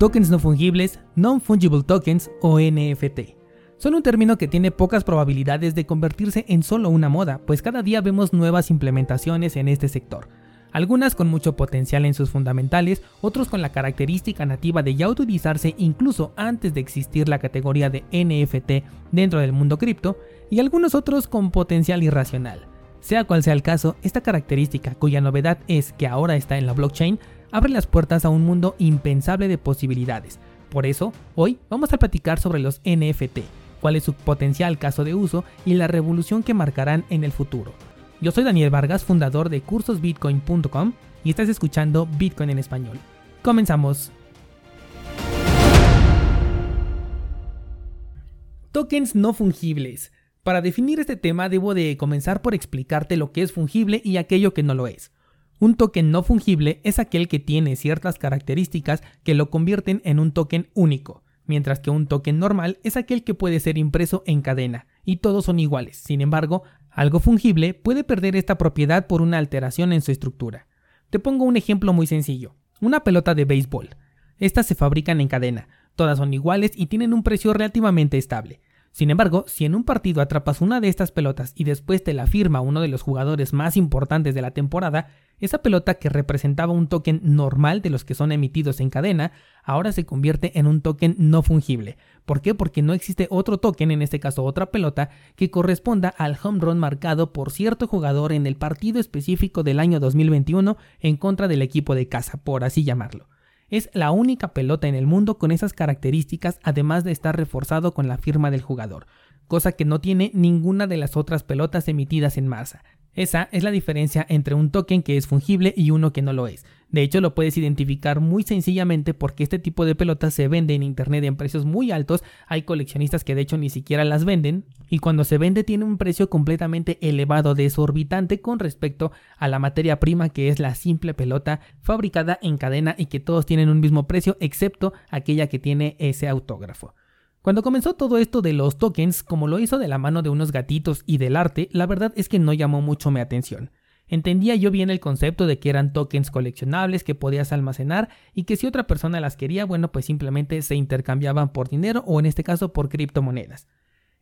Tokens no fungibles, Non-Fungible Tokens o NFT. Son un término que tiene pocas probabilidades de convertirse en solo una moda, pues cada día vemos nuevas implementaciones en este sector. Algunas con mucho potencial en sus fundamentales, otros con la característica nativa de ya utilizarse incluso antes de existir la categoría de NFT dentro del mundo cripto, y algunos otros con potencial irracional. Sea cual sea el caso, esta característica, cuya novedad es que ahora está en la blockchain, abre las puertas a un mundo impensable de posibilidades. Por eso, hoy vamos a platicar sobre los NFT, cuál es su potencial caso de uso y la revolución que marcarán en el futuro. Yo soy Daniel Vargas, fundador de cursosbitcoin.com y estás escuchando Bitcoin en español. Comenzamos. Tokens no fungibles. Para definir este tema debo de comenzar por explicarte lo que es fungible y aquello que no lo es. Un token no fungible es aquel que tiene ciertas características que lo convierten en un token único, mientras que un token normal es aquel que puede ser impreso en cadena, y todos son iguales. Sin embargo, algo fungible puede perder esta propiedad por una alteración en su estructura. Te pongo un ejemplo muy sencillo. Una pelota de béisbol. Estas se fabrican en cadena, todas son iguales y tienen un precio relativamente estable. Sin embargo, si en un partido atrapas una de estas pelotas y después te la firma uno de los jugadores más importantes de la temporada, esa pelota que representaba un token normal de los que son emitidos en cadena, ahora se convierte en un token no fungible. ¿Por qué? Porque no existe otro token, en este caso otra pelota, que corresponda al home run marcado por cierto jugador en el partido específico del año 2021 en contra del equipo de casa, por así llamarlo. Es la única pelota en el mundo con esas características además de estar reforzado con la firma del jugador, cosa que no tiene ninguna de las otras pelotas emitidas en masa. Esa es la diferencia entre un token que es fungible y uno que no lo es. De hecho, lo puedes identificar muy sencillamente porque este tipo de pelotas se vende en internet en precios muy altos. Hay coleccionistas que de hecho ni siquiera las venden. Y cuando se vende tiene un precio completamente elevado, desorbitante con respecto a la materia prima que es la simple pelota fabricada en cadena y que todos tienen un mismo precio excepto aquella que tiene ese autógrafo. Cuando comenzó todo esto de los tokens, como lo hizo de la mano de unos gatitos y del arte, la verdad es que no llamó mucho mi atención. Entendía yo bien el concepto de que eran tokens coleccionables que podías almacenar y que si otra persona las quería, bueno, pues simplemente se intercambiaban por dinero o en este caso por criptomonedas.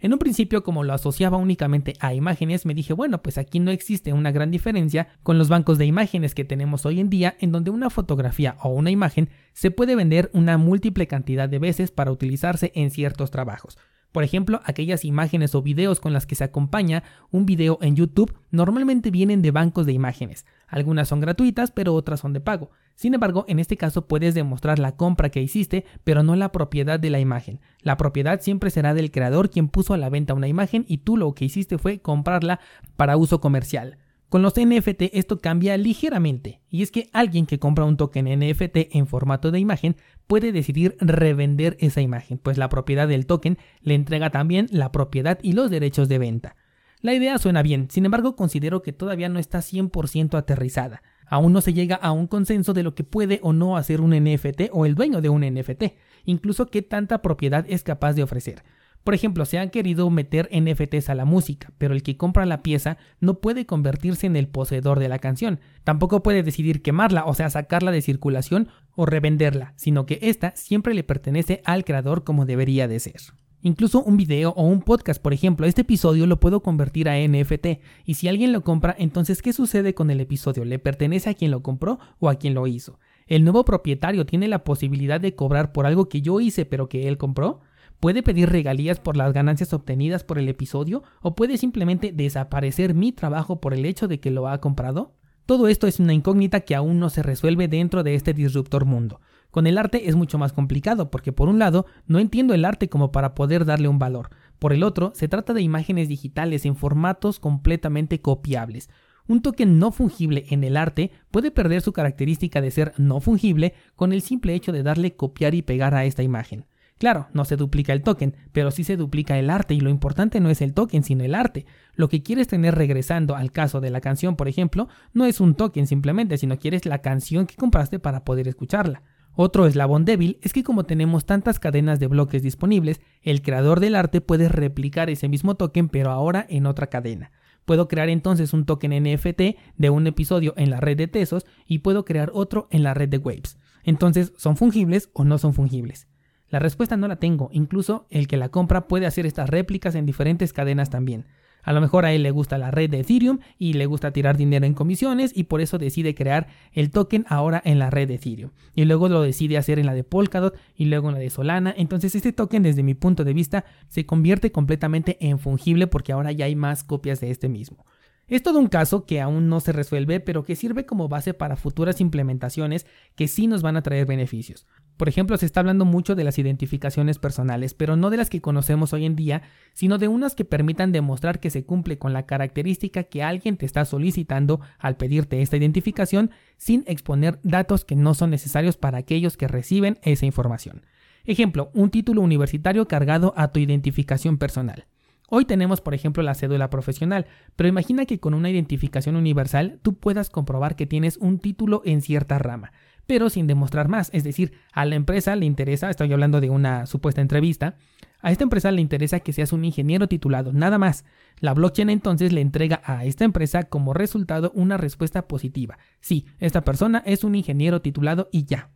En un principio, como lo asociaba únicamente a imágenes, me dije, bueno, pues aquí no existe una gran diferencia con los bancos de imágenes que tenemos hoy en día, en donde una fotografía o una imagen se puede vender una múltiple cantidad de veces para utilizarse en ciertos trabajos. Por ejemplo, aquellas imágenes o videos con las que se acompaña un video en YouTube normalmente vienen de bancos de imágenes. Algunas son gratuitas, pero otras son de pago. Sin embargo, en este caso puedes demostrar la compra que hiciste, pero no la propiedad de la imagen. La propiedad siempre será del creador quien puso a la venta una imagen y tú lo que hiciste fue comprarla para uso comercial. Con los NFT esto cambia ligeramente, y es que alguien que compra un token NFT en formato de imagen puede decidir revender esa imagen, pues la propiedad del token le entrega también la propiedad y los derechos de venta. La idea suena bien, sin embargo considero que todavía no está 100% aterrizada. Aún no se llega a un consenso de lo que puede o no hacer un NFT o el dueño de un NFT, incluso qué tanta propiedad es capaz de ofrecer. Por ejemplo, se han querido meter NFTs a la música, pero el que compra la pieza no puede convertirse en el poseedor de la canción. Tampoco puede decidir quemarla, o sea, sacarla de circulación o revenderla, sino que ésta siempre le pertenece al creador como debería de ser. Incluso un video o un podcast, por ejemplo, este episodio lo puedo convertir a NFT y si alguien lo compra, entonces ¿qué sucede con el episodio? ¿Le pertenece a quien lo compró o a quien lo hizo? ¿El nuevo propietario tiene la posibilidad de cobrar por algo que yo hice pero que él compró? Puede pedir regalías por las ganancias obtenidas por el episodio o puede simplemente desaparecer mi trabajo por el hecho de que lo ha comprado? Todo esto es una incógnita que aún no se resuelve dentro de este disruptor mundo. Con el arte es mucho más complicado porque por un lado no entiendo el arte como para poder darle un valor, por el otro se trata de imágenes digitales en formatos completamente copiables. Un token no fungible en el arte puede perder su característica de ser no fungible con el simple hecho de darle copiar y pegar a esta imagen. Claro, no se duplica el token, pero sí se duplica el arte y lo importante no es el token, sino el arte. Lo que quieres tener regresando al caso de la canción, por ejemplo, no es un token simplemente, sino quieres la canción que compraste para poder escucharla. Otro eslabón débil es que como tenemos tantas cadenas de bloques disponibles, el creador del arte puede replicar ese mismo token pero ahora en otra cadena. Puedo crear entonces un token NFT de un episodio en la red de Tesos y puedo crear otro en la red de Waves. Entonces, ¿son fungibles o no son fungibles? La respuesta no la tengo, incluso el que la compra puede hacer estas réplicas en diferentes cadenas también. A lo mejor a él le gusta la red de Ethereum y le gusta tirar dinero en comisiones y por eso decide crear el token ahora en la red de Ethereum. Y luego lo decide hacer en la de Polkadot y luego en la de Solana. Entonces este token desde mi punto de vista se convierte completamente en fungible porque ahora ya hay más copias de este mismo. Es todo un caso que aún no se resuelve, pero que sirve como base para futuras implementaciones que sí nos van a traer beneficios. Por ejemplo, se está hablando mucho de las identificaciones personales, pero no de las que conocemos hoy en día, sino de unas que permitan demostrar que se cumple con la característica que alguien te está solicitando al pedirte esta identificación sin exponer datos que no son necesarios para aquellos que reciben esa información. Ejemplo, un título universitario cargado a tu identificación personal. Hoy tenemos, por ejemplo, la cédula profesional, pero imagina que con una identificación universal tú puedas comprobar que tienes un título en cierta rama, pero sin demostrar más. Es decir, a la empresa le interesa, estoy hablando de una supuesta entrevista, a esta empresa le interesa que seas un ingeniero titulado, nada más. La blockchain entonces le entrega a esta empresa como resultado una respuesta positiva. Sí, esta persona es un ingeniero titulado y ya.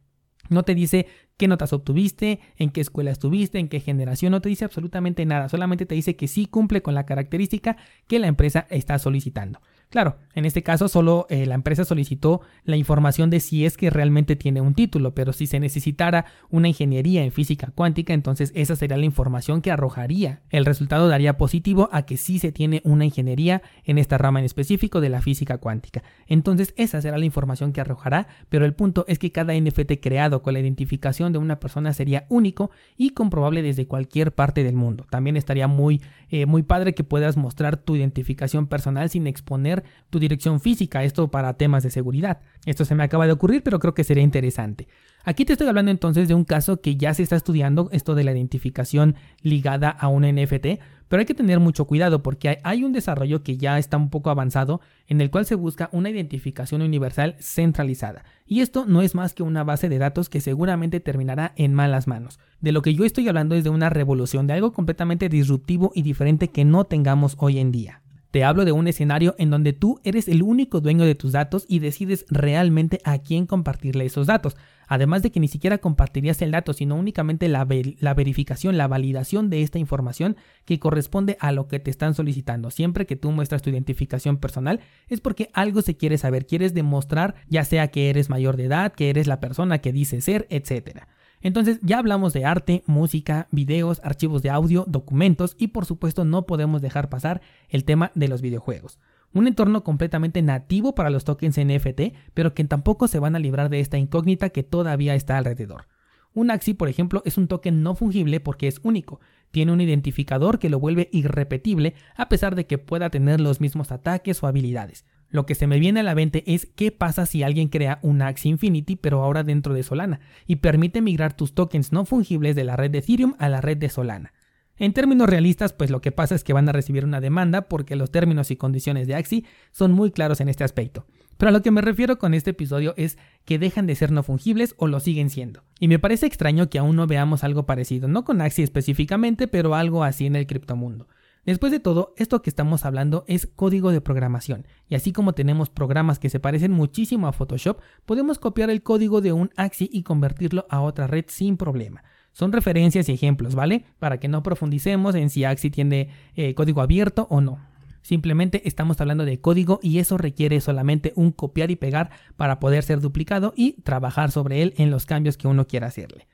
No te dice qué notas obtuviste, en qué escuela estuviste, en qué generación, no te dice absolutamente nada, solamente te dice que sí cumple con la característica que la empresa está solicitando. Claro, en este caso solo eh, la empresa solicitó la información de si es que realmente tiene un título, pero si se necesitara una ingeniería en física cuántica, entonces esa sería la información que arrojaría. El resultado daría positivo a que sí se tiene una ingeniería en esta rama en específico de la física cuántica. Entonces esa será la información que arrojará, pero el punto es que cada NFT creado con la identificación de una persona sería único y comprobable desde cualquier parte del mundo. También estaría muy, eh, muy padre que puedas mostrar tu identificación personal sin exponer tu dirección física, esto para temas de seguridad. Esto se me acaba de ocurrir, pero creo que sería interesante. Aquí te estoy hablando entonces de un caso que ya se está estudiando, esto de la identificación ligada a un NFT, pero hay que tener mucho cuidado porque hay un desarrollo que ya está un poco avanzado en el cual se busca una identificación universal centralizada. Y esto no es más que una base de datos que seguramente terminará en malas manos. De lo que yo estoy hablando es de una revolución, de algo completamente disruptivo y diferente que no tengamos hoy en día. Te hablo de un escenario en donde tú eres el único dueño de tus datos y decides realmente a quién compartirle esos datos. Además de que ni siquiera compartirías el dato, sino únicamente la, verificación, la validación de esta información que corresponde a lo que te están solicitando. Siempre que tú muestras tu identificación personal es porque algo se quiere saber, quieres demostrar ya sea que eres mayor de edad, que eres la persona que dice ser, etcétera. Entonces ya hablamos de arte, música, videos, archivos de audio, documentos y por supuesto no podemos dejar pasar el tema de los videojuegos. Un entorno completamente nativo para los tokens NFT, pero que tampoco se van a librar de esta incógnita que todavía está alrededor. Un Axi, por ejemplo, es un token no fungible porque es único. Tiene un identificador que lo vuelve irrepetible a pesar de que pueda tener los mismos ataques o habilidades. Lo que se me viene a la mente es qué pasa si alguien crea un Axie Infinity pero ahora dentro de Solana y permite migrar tus tokens no fungibles de la red de Ethereum a la red de Solana. En términos realistas, pues lo que pasa es que van a recibir una demanda porque los términos y condiciones de Axie son muy claros en este aspecto. Pero a lo que me refiero con este episodio es que dejan de ser no fungibles o lo siguen siendo. Y me parece extraño que aún no veamos algo parecido, no con Axie específicamente, pero algo así en el criptomundo. Después de todo, esto que estamos hablando es código de programación, y así como tenemos programas que se parecen muchísimo a Photoshop, podemos copiar el código de un Axi y convertirlo a otra red sin problema. Son referencias y ejemplos, ¿vale? Para que no profundicemos en si Axi tiene eh, código abierto o no. Simplemente estamos hablando de código y eso requiere solamente un copiar y pegar para poder ser duplicado y trabajar sobre él en los cambios que uno quiera hacerle.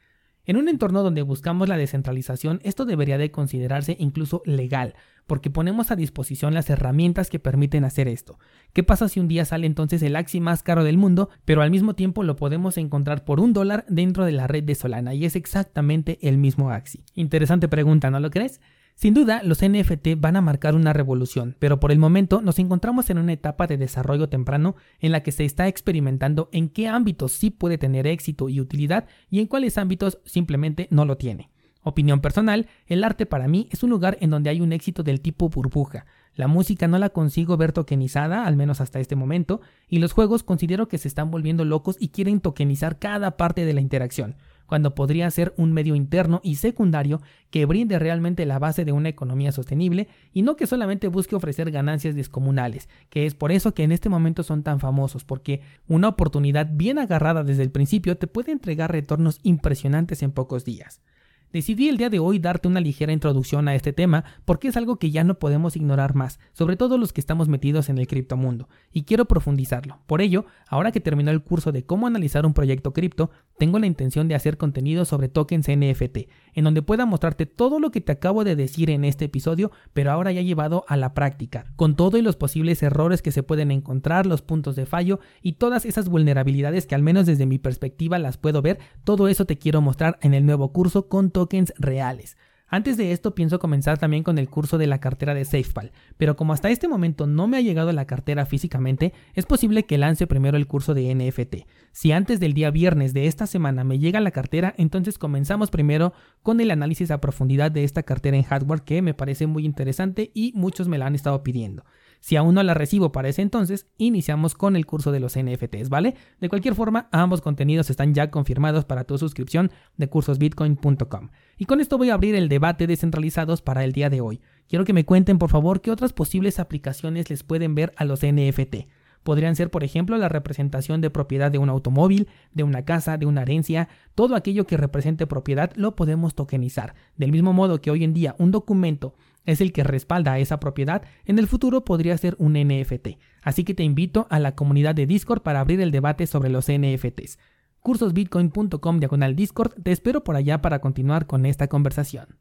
En un entorno donde buscamos la descentralización, esto debería de considerarse incluso legal, porque ponemos a disposición las herramientas que permiten hacer esto. ¿Qué pasa si un día sale entonces el Axi más caro del mundo, pero al mismo tiempo lo podemos encontrar por un dólar dentro de la red de Solana y es exactamente el mismo Axi? Interesante pregunta, ¿no lo crees? Sin duda, los NFT van a marcar una revolución, pero por el momento nos encontramos en una etapa de desarrollo temprano en la que se está experimentando en qué ámbitos sí puede tener éxito y utilidad y en cuáles ámbitos simplemente no lo tiene. Opinión personal, el arte para mí es un lugar en donde hay un éxito del tipo burbuja. La música no la consigo ver tokenizada, al menos hasta este momento, y los juegos considero que se están volviendo locos y quieren tokenizar cada parte de la interacción cuando podría ser un medio interno y secundario que brinde realmente la base de una economía sostenible y no que solamente busque ofrecer ganancias descomunales, que es por eso que en este momento son tan famosos, porque una oportunidad bien agarrada desde el principio te puede entregar retornos impresionantes en pocos días. Decidí el día de hoy darte una ligera introducción a este tema porque es algo que ya no podemos ignorar más, sobre todo los que estamos metidos en el criptomundo, y quiero profundizarlo. Por ello, ahora que terminó el curso de cómo analizar un proyecto cripto, tengo la intención de hacer contenido sobre tokens NFT, en donde pueda mostrarte todo lo que te acabo de decir en este episodio, pero ahora ya llevado a la práctica, con todo y los posibles errores que se pueden encontrar, los puntos de fallo y todas esas vulnerabilidades que al menos desde mi perspectiva las puedo ver, todo eso te quiero mostrar en el nuevo curso con tokens reales. Antes de esto pienso comenzar también con el curso de la cartera de SafePal, pero como hasta este momento no me ha llegado la cartera físicamente, es posible que lance primero el curso de NFT. Si antes del día viernes de esta semana me llega la cartera, entonces comenzamos primero con el análisis a profundidad de esta cartera en hardware que me parece muy interesante y muchos me la han estado pidiendo. Si aún no la recibo para ese entonces, iniciamos con el curso de los NFTs, ¿vale? De cualquier forma, ambos contenidos están ya confirmados para tu suscripción de cursosbitcoin.com. Y con esto voy a abrir el debate descentralizados para el día de hoy. Quiero que me cuenten, por favor, qué otras posibles aplicaciones les pueden ver a los NFT. Podrían ser, por ejemplo, la representación de propiedad de un automóvil, de una casa, de una herencia, todo aquello que represente propiedad lo podemos tokenizar. Del mismo modo que hoy en día un documento es el que respalda esa propiedad, en el futuro podría ser un NFT. Así que te invito a la comunidad de Discord para abrir el debate sobre los NFTs. cursosbitcoin.com diagonal Discord, te espero por allá para continuar con esta conversación.